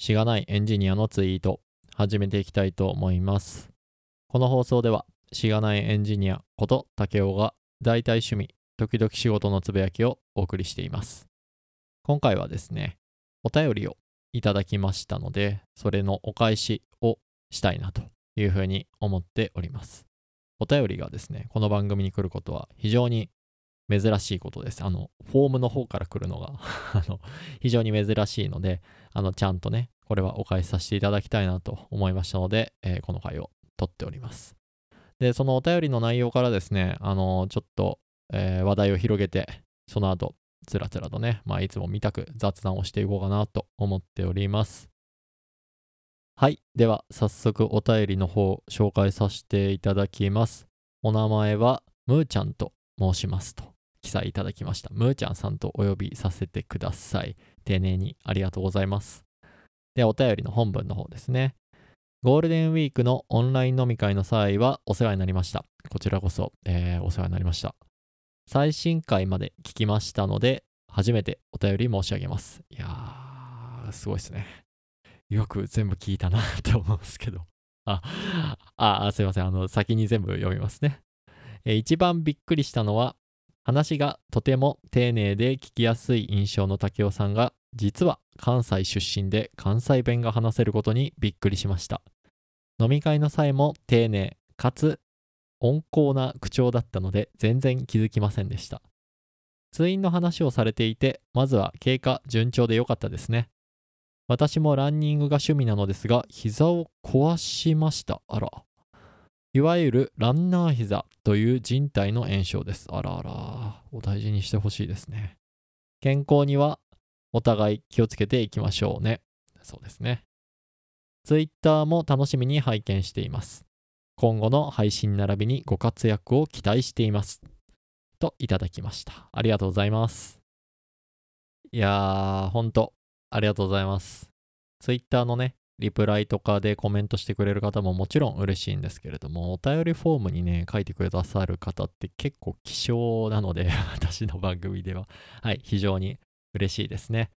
しがないエンジニアのツイート始めていきたいと思います。この放送ではしがないエンジニアこと竹雄が大体趣味時々仕事のつぶやきをお送りしています。今回はですねお便りをいただきましたのでそれのお返しをしたいなというふうに思っております。お便りがですねこの番組に来ることは非常に珍しいことです。あの、フォームの方から来るのが あの、非常に珍しいので、あの、ちゃんとね、これはお返しさせていただきたいなと思いましたので、えー、この回を撮っております。で、そのお便りの内容からですね、あの、ちょっと、えー、話題を広げて、その後、つらつらとね、まあ、いつも見たく雑談をしていこうかなと思っております。はい。では、早速お便りの方、紹介させていただきます。お名前は、むーちゃんと申しますと。記載いただきました。むーちゃんさんとお呼びさせてください。丁寧にありがとうございます。で、お便りの本文の方ですね。ゴールデンウィークのオンライン飲み会の際はお世話になりました。こちらこそ、えー、お世話になりました。最新回まで聞きましたので、初めてお便り申し上げます。いやー、すごいですね。よく全部聞いたなって思うんですけど。あ、あ、すいません。あの、先に全部読みますね。えー、一番びっくりしたのは、話がとても丁寧で聞きやすい印象の竹雄さんが実は関西出身で関西弁が話せることにびっくりしました。飲み会の際も丁寧かつ温厚な口調だったので全然気づきませんでした。通院の話をされていてまずは経過順調でよかったですね。私もランニングが趣味なのですが膝を壊しました。あら。いわゆるランナー膝という人体の炎症です。あらあら、お大事にしてほしいですね。健康にはお互い気をつけていきましょうね。そうですね。Twitter も楽しみに拝見しています。今後の配信並びにご活躍を期待しています。といただきました。ありがとうございます。いやー、ほんと、ありがとうございます。Twitter のね、リプライとかでコメントしてくれる方ももちろん嬉しいんですけれども、お便りフォームにね、書いてくださる方って結構希少なので、私の番組では、はい、非常に嬉しいですね。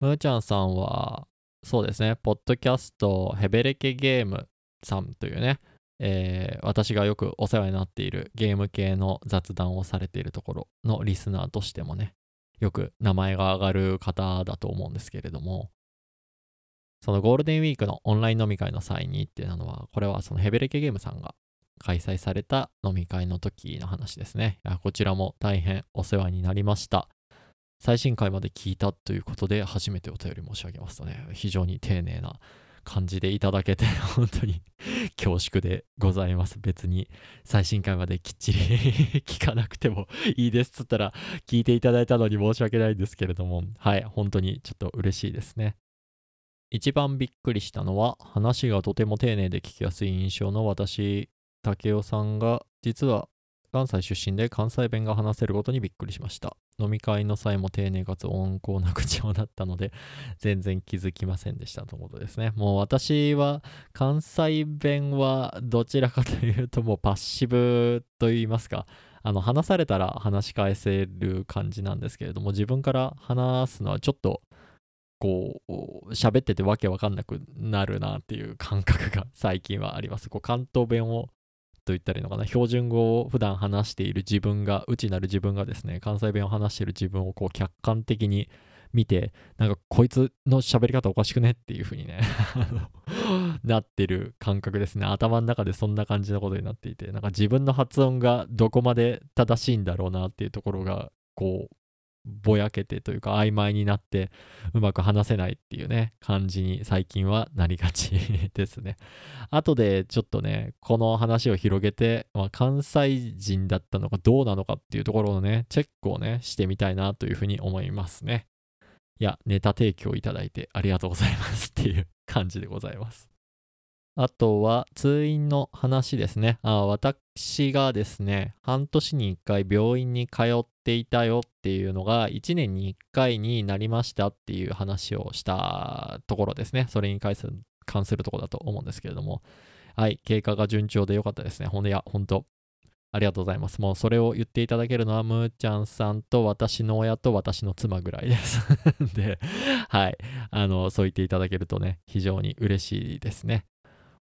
むーちゃんさんは、そうですね、ポッドキャスト、ヘベレケゲームさんというね、えー、私がよくお世話になっているゲーム系の雑談をされているところのリスナーとしてもね、よく名前が上がる方だと思うんですけれども、そのゴールデンウィークのオンライン飲み会の際にっていうのは、これはそのヘベレケゲームさんが開催された飲み会の時の話ですね。こちらも大変お世話になりました。最新回まで聞いたということで、初めてお便り申し上げますとね、非常に丁寧な感じでいただけて、本当に 恐縮でございます。別に最新回まできっちり 聞かなくてもいいですっつったら、聞いていただいたのに申し訳ないんですけれども、はい、本当にちょっと嬉しいですね。一番びっくりしたのは話がとても丁寧で聞きやすい印象の私、竹雄さんが実は関西出身で関西弁が話せることにびっくりしました。飲み会の際も丁寧かつ温厚な口調だったので 全然気づきませんでしたということですね。もう私は関西弁はどちらかというともうパッシブと言いますかあの話されたら話し返せる感じなんですけれども自分から話すのはちょっとこう、喋っててわけわかんなくなるなっていう感覚が最近はあります。こう関東弁をと言ったらいいのかな標準語を普段話している自分が内なる自分がですね関西弁を話している自分をこう客観的に見てなんかこいつの喋り方おかしくねっていう風にね なってる感覚ですね頭の中でそんな感じのことになっていてなんか自分の発音がどこまで正しいんだろうなっていうところがこうぼやけてというか曖昧になってうまく話せないっていうね感じに最近はなりがちですね。後でちょっとねこの話を広げて、まあ、関西人だったのかどうなのかっていうところをねチェックをねしてみたいなというふうに思いますね。いやネタ提供いただいてありがとうございますっていう感じでございます。あとは通院の話ですね。あ私がですね、半年に1回病院に通っていたよっていうのが1年に1回になりましたっていう話をしたところですね。それに関する関するところだと思うんですけれども。はい、経過が順調でよかったですね。ほんで、いや、ほんと、ありがとうございます。もうそれを言っていただけるのは、むーちゃんさんと私の親と私の妻ぐらいです で、はい。あの、そう言っていただけるとね、非常に嬉しいですね。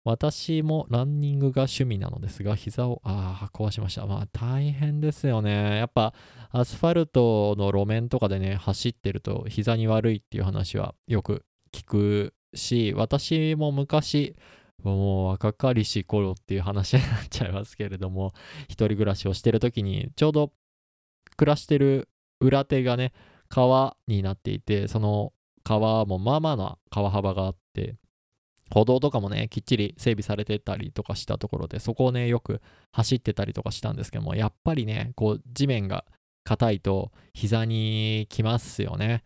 私もランニングが趣味なのですが、膝を、ああ、壊しました。まあ大変ですよね。やっぱアスファルトの路面とかでね、走ってると膝に悪いっていう話はよく聞くし、私も昔、もう若かりし頃っていう話になっちゃいますけれども、一人暮らしをしてる時に、ちょうど暮らしてる裏手がね、川になっていて、その川もまあまあな川幅があっ、歩道とかもね、きっちり整備されてたりとかしたところで、そこをね、よく走ってたりとかしたんですけども、やっぱりね、こう、地面が硬いと膝にきますよね。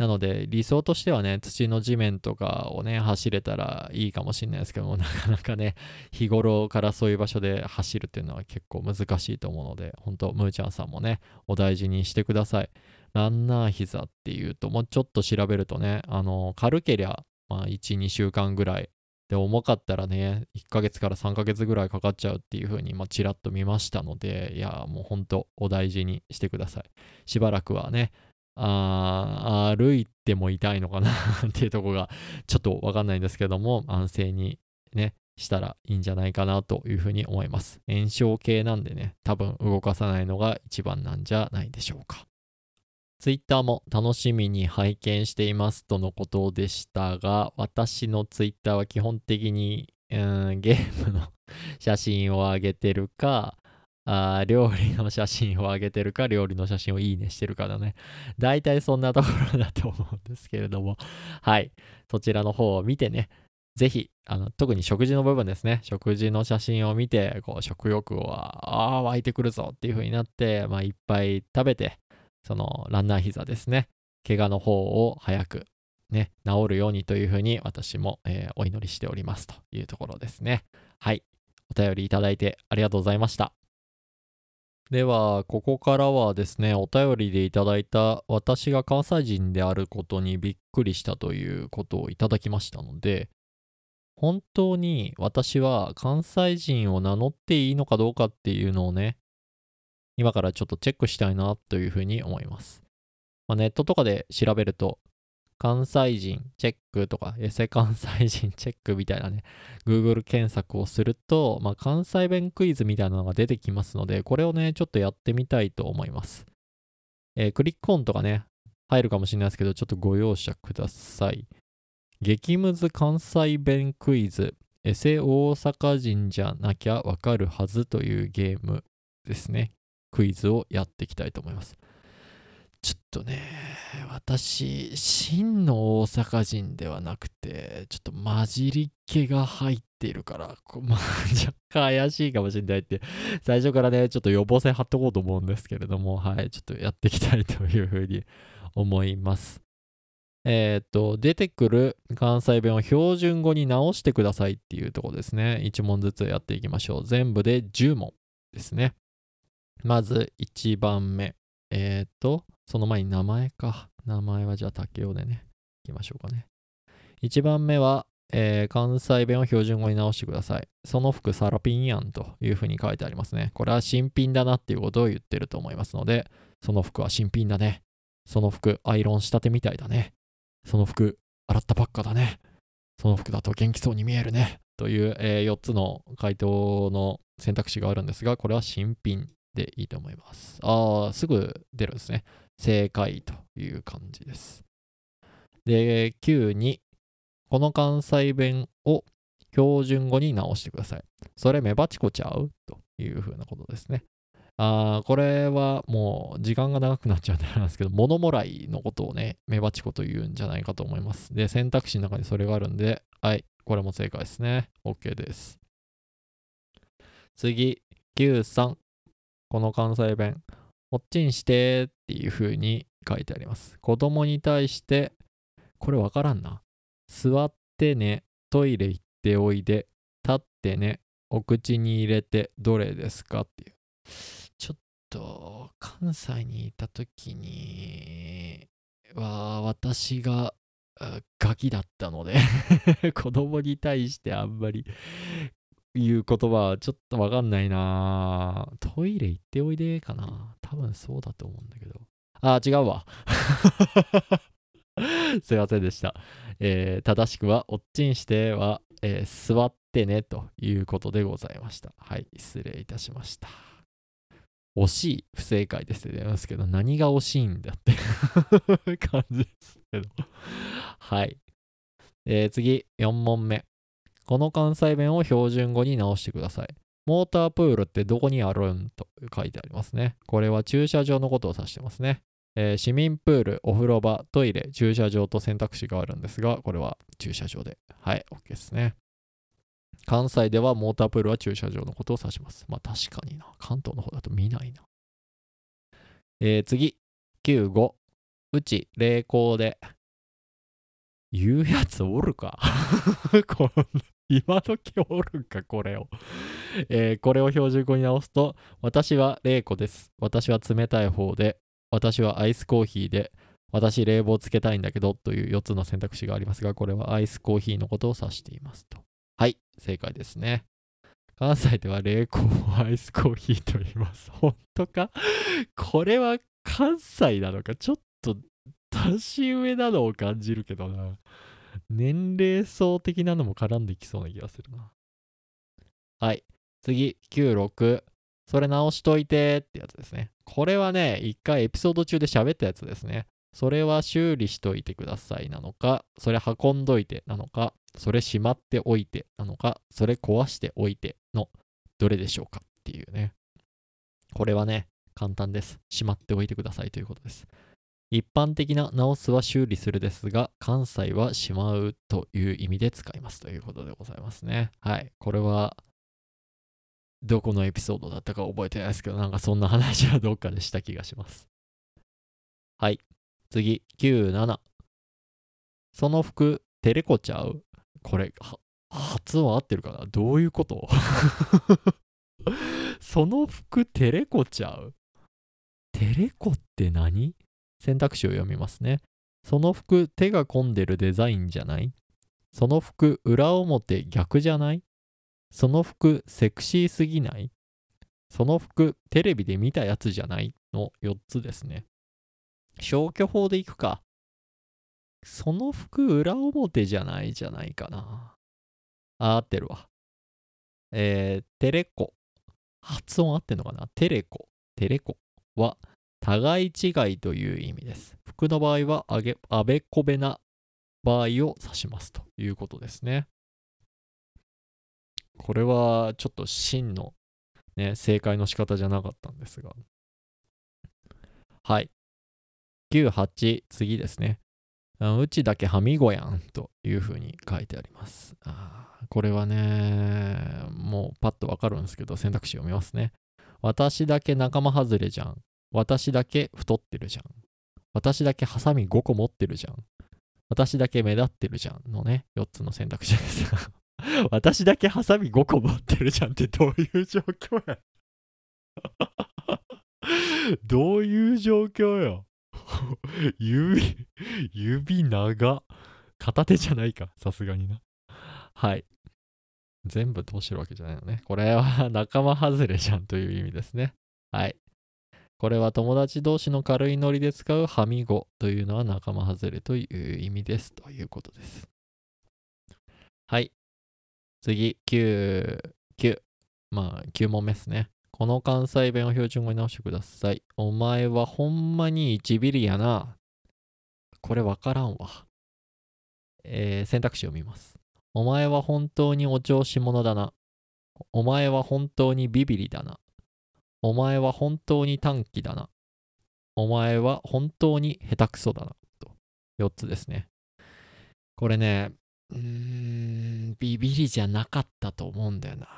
なので、理想としてはね、土の地面とかをね、走れたらいいかもしれないですけども、なかなかね、日頃からそういう場所で走るっていうのは結構難しいと思うので、本当ムーちゃんさんもね、お大事にしてください。ランナー膝っていうと、もうちょっと調べるとね、あの、軽けりゃまあ、1、2週間ぐらい。で、重かったらね、1ヶ月から3ヶ月ぐらいかかっちゃうっていう風に、まあ、ちらっと見ましたので、いや、もうほんとお大事にしてください。しばらくはね、あ歩いても痛いのかな っていうとこがちょっとわかんないんですけども、安静にね、したらいいんじゃないかなというふうに思います。炎症系なんでね、多分動かさないのが一番なんじゃないでしょうか。ツイッターも楽しみに拝見していますとのことでしたが、私のツイッターは基本的に、うん、ゲームの写真を上げてるか、あ料理の写真を上げてるか、料理の写真をいいねしてるかだね。大体そんなところだと思うんですけれども、はい。そちらの方を見てね、ぜひ、あの特に食事の部分ですね。食事の写真を見て、こう食欲は、ああ、湧いてくるぞっていう風になって、まあ、いっぱい食べて、そのランナー膝ですね、怪我の方を早くね、治るようにというふうに私も、えー、お祈りしておりますというところですね。はい。お便りいただいてありがとうございました。では、ここからはですね、お便りでいただいた私が関西人であることにびっくりしたということをいただきましたので、本当に私は関西人を名乗っていいのかどうかっていうのをね、今からちょっとチェックしたいなというふうに思います。まあ、ネットとかで調べると、関西人チェックとか、エセ関西人チェックみたいなね、Google 検索をすると、まあ、関西弁クイズみたいなのが出てきますので、これをね、ちょっとやってみたいと思います。えー、クリックオンとかね、入るかもしれないですけど、ちょっとご容赦ください。激ムズ関西弁クイズ、エセ大阪人じゃなきゃわかるはずというゲームですね。クイズをやっていきたいと思います。ちょっとね、私、真の大阪人ではなくて、ちょっと混じり気が入っているから、まあ、若干怪しいかもしれないって、最初からね、ちょっと予防線張っとこうと思うんですけれども、はい、ちょっとやっていきたいというふうに思います。えっ、と、出てくる関西弁を標準語に直してくださいっていうとこですね。1問ずつやっていきましょう。全部で10問ですね。まず1番目。えっ、ー、と、その前に名前か。名前はじゃあ竹雄でね、いきましょうかね。1番目は、えー、関西弁を標準語に直してください。その服サラピンやんというふうに書いてありますね。これは新品だなっていうことを言ってると思いますので、その服は新品だね。その服アイロンしたてみたいだね。その服洗ったばっかだね。その服だと元気そうに見えるね。という、えー、4つの回答の選択肢があるんですが、これは新品でいいと思います。ああ、すぐ出るんですね。正解という感じです。で、9に、この関西弁を標準語に直してください。それメバチコちゃう？というふうなことですね。あこれはもう時間が長くなっちゃうんであれなんですけど、物もらいのことをね、メバチコと言うんじゃないかと思います。で、選択肢の中にそれがあるんで、はい、これも正解ですね。OK です。次、93。この関西弁、こっちにしてっていう風に書いてあります。子供に対して、これわからんな。座ってね、トイレ行っておいで、立ってね、お口に入れてどれですかっていう。ちょっと、関西にいた時には、私がガキだったので 子供に対してあんまりいう言葉はちょっとわかんないなトイレ行っておいでかな多分そうだと思うんだけど。あ、違うわ。すいませんでした。えー、正しくは、おっちんしては、えー、座ってねということでございました。はい、失礼いたしました。惜しい不正解ですってますけど、何が惜しいんだって 感じですけど。はい。えー、次、4問目。この関西弁を標準語に直してください。モータープールってどこにあるんと書いてありますね。これは駐車場のことを指してますね。えー、市民プール、お風呂場、トイレ、駐車場と選択肢があるんですが、これは駐車場で。はい、OK ですね。関西ではモータープールは駐車場のことを指します。まあ確かにな。関東の方だと見ないな。えー、次、9、5。うち、霊光で。言うやつおるか こん今時おるんか、これをえー、これを標準語に直すと、私は冷子です。私は冷たい方で、私はアイスコーヒーで、私冷房つけたいんだけどという4つの選択肢がありますが、これはアイスコーヒーのことを指していますと。はい、正解ですね。関西では冷凍をアイスコーヒーと言います。本当か？これは関西なのか？ちょっと年上なのを感じるけどな。年齢層的なのも絡んできそうな気がするな。はい。次、96。それ直しといてってやつですね。これはね、一回エピソード中で喋ったやつですね。それは修理しといてくださいなのか、それ運んどいてなのか、それしまっておいてなのか、それ壊しておいてのどれでしょうかっていうね。これはね、簡単です。しまっておいてくださいということです。一般的な直すは修理するですが、関西はしまうという意味で使いますということでございますね。はい。これは、どこのエピソードだったか覚えてないですけど、なんかそんな話はどっかでした気がします。はい。次、9、7。その服、テレコちゃう？これ、発音合ってるかな？どういうこと？その服、テレコちゃう？テレコって何？選択肢を読みますね。その服手が込んでるデザインじゃないその服裏表逆じゃないその服セクシーすぎないその服テレビで見たやつじゃないの4つですね。消去法でいくか。その服裏表じゃないじゃないかな。あ、合ってるわ。えー、テレコ。発音合ってんのかなテレコ。テレコは互い違いという意味です。服の場合はあげあべこべな場合を指しますということですね。これはちょっと真の、ね、正解の仕方じゃなかったんですが。はい。98、次ですね。うちだけはみごやんというふうに書いてあります。あこれはね、もうパッとわかるんですけど、選択肢読みますね。私だけ仲間外れじゃん。私だけ太ってるじゃん。私だけハサミ5個持ってるじゃん。私だけ目立ってるじゃんのね、4つの選択肢ですが。私だけハサミ5個持ってるじゃんってどういう状況や どういう状況よ 指、指長。片手じゃないか、さすがにな。はい。全部どうしてるわけじゃないのね。これは仲間外れじゃんという意味ですね。はい。これは友達同士の軽いノリで使うはみごというのは仲間外れという意味ですということです。はい。次、9、9。まあ、9問目ですね。この関西弁を標準語に直してください。お前はほんまに1ビリやな。これわからんわ。えー、選択肢を見ます。お前は本当にお調子者だな。お前は本当にビビリだな。お前は本当に短気だな。お前は本当に下手くそだな。と。4つですね。これね、うーん、ビビリじゃなかったと思うんだよな。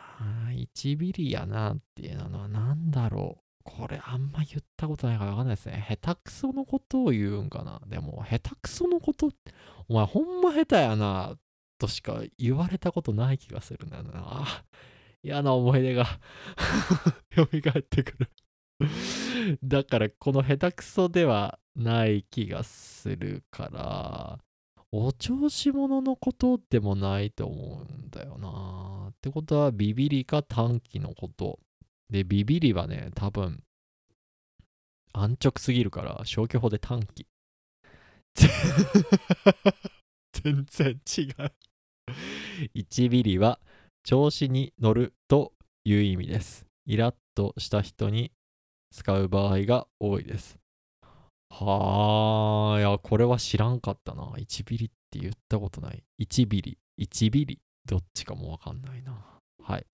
1ビリやなっていうのは何だろう。これあんま言ったことないからわかんないですね。下手くそのことを言うんかな。でも、下手くそのこと、お前ほんま下手やな、としか言われたことない気がするんだよな。嫌な思い出が 蘇ってくるだからこの下手くそではない気がするからお調子者のことでもないと思うんだよなってことは、ビビリか短期のこと。で、ビビリはね、多分、安直すぎるから、消去法で短期。全然違う。1ビリは、調子に乗るという意味です。イラッとした人に使う場合が多いです。はあ、いや、これは知らんかったな。1ビリって言ったことない。1ビリ、1ビリ、どっちかもわかんないな。はい。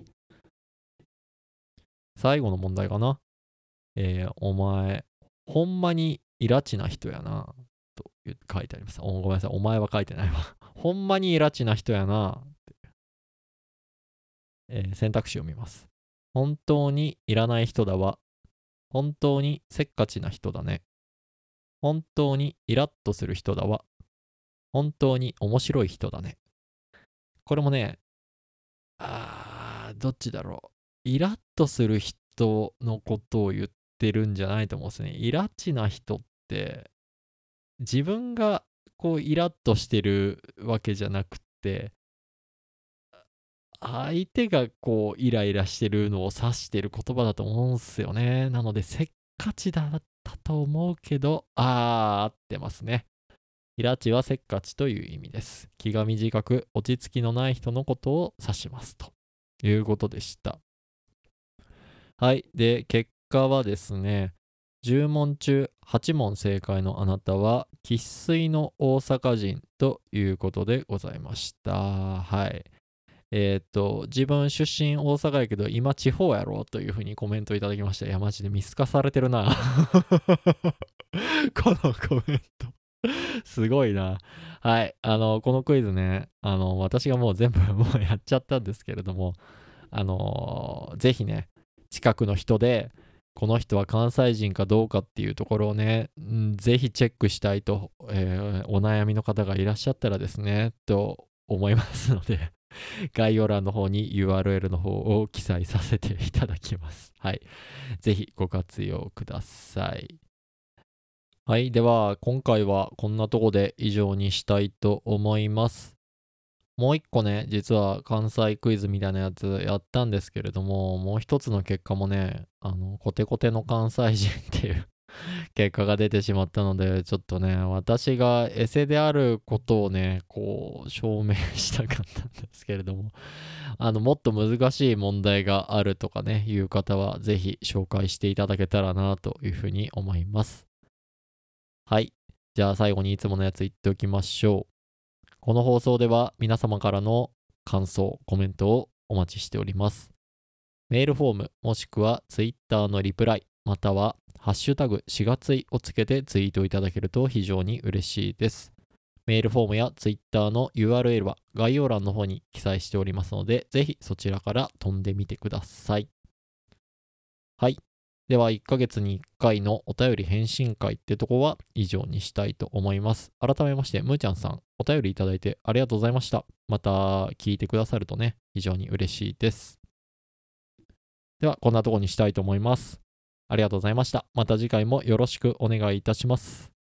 最後の問題かな。えーお前、ほんまにイラチな人やな。と書いてあります。おごめんなさい。お前は書いてないわ。ほんまにイラチな人やな。えー選択肢を見ます。本当にいらない人だわ。本当にせっかちな人だね。本当にイラッとする人だわ。本当に面白い人だね。これもね、あー、どっちだろう。イラッとする人のことを言ってるんじゃないと思うんですね。イラチな人って、自分がこうイラッとしてるわけじゃなくて、相手がこうイライラしてるのを指してる言葉だと思うんすよね。なので、せっかちだったと思うけど、あー、合ってますね。イラチはせっかちという意味です。気が短く落ち着きのない人のことを指しますということでした。はい。で、結果はですね、10問中8問正解のあなたは生粋の大阪人ということでございました。はい。えっ、と、自分出身大阪やけど、今地方やろというふうにコメントいただきました。いや、マジで見透かされてるな。このコメント。すごいな。はい。あの、このクイズね、あの、私がもう全部 もうやっちゃったんですけれども、あのぜひね、近くの人で、この人は関西人かどうかっていうところをね、んぜひチェックしたいと、えーお悩みの方がいらっしゃったらですね、と思いますので、概要欄の方に URL の方を記載させていただきます。はい。ぜひご活用ください。はい。では、今回はこんなとこで以上にしたいと思います。もう一個ね、実は関西クイズみたいなやつやったんですけれども、もう一つの結果もね、あの、コテコテの関西人っていう 結果が出てしまったので、ちょっとね、私がエセであることをね、こう、証明したかったんですけれども、あの、もっと難しい問題があるとかね、いう方は、ぜひ紹介していただけたらなというふうに思います。はい。じゃあ最後にいつものやつ言っておきましょう。この放送では皆様からの感想、コメントをお待ちしております。メールフォームもしくは Twitter のリプライ、またはハッシュタグ4月いをつけてツイートいただけると非常に嬉しいです。メールフォームや Twitter の URL は概要欄の方に記載しておりますので、ぜひそちらから飛んでみてください。はい。では、1ヶ月に1回のお便り返信会ってとこは以上にしたいと思います。改めまして、むーちゃんさん、お便りいただいてありがとうございました。また聞いてくださるとね、非常に嬉しいです。では、こんなとこにしたいと思います。ありがとうございました。また次回もよろしくお願いいたします。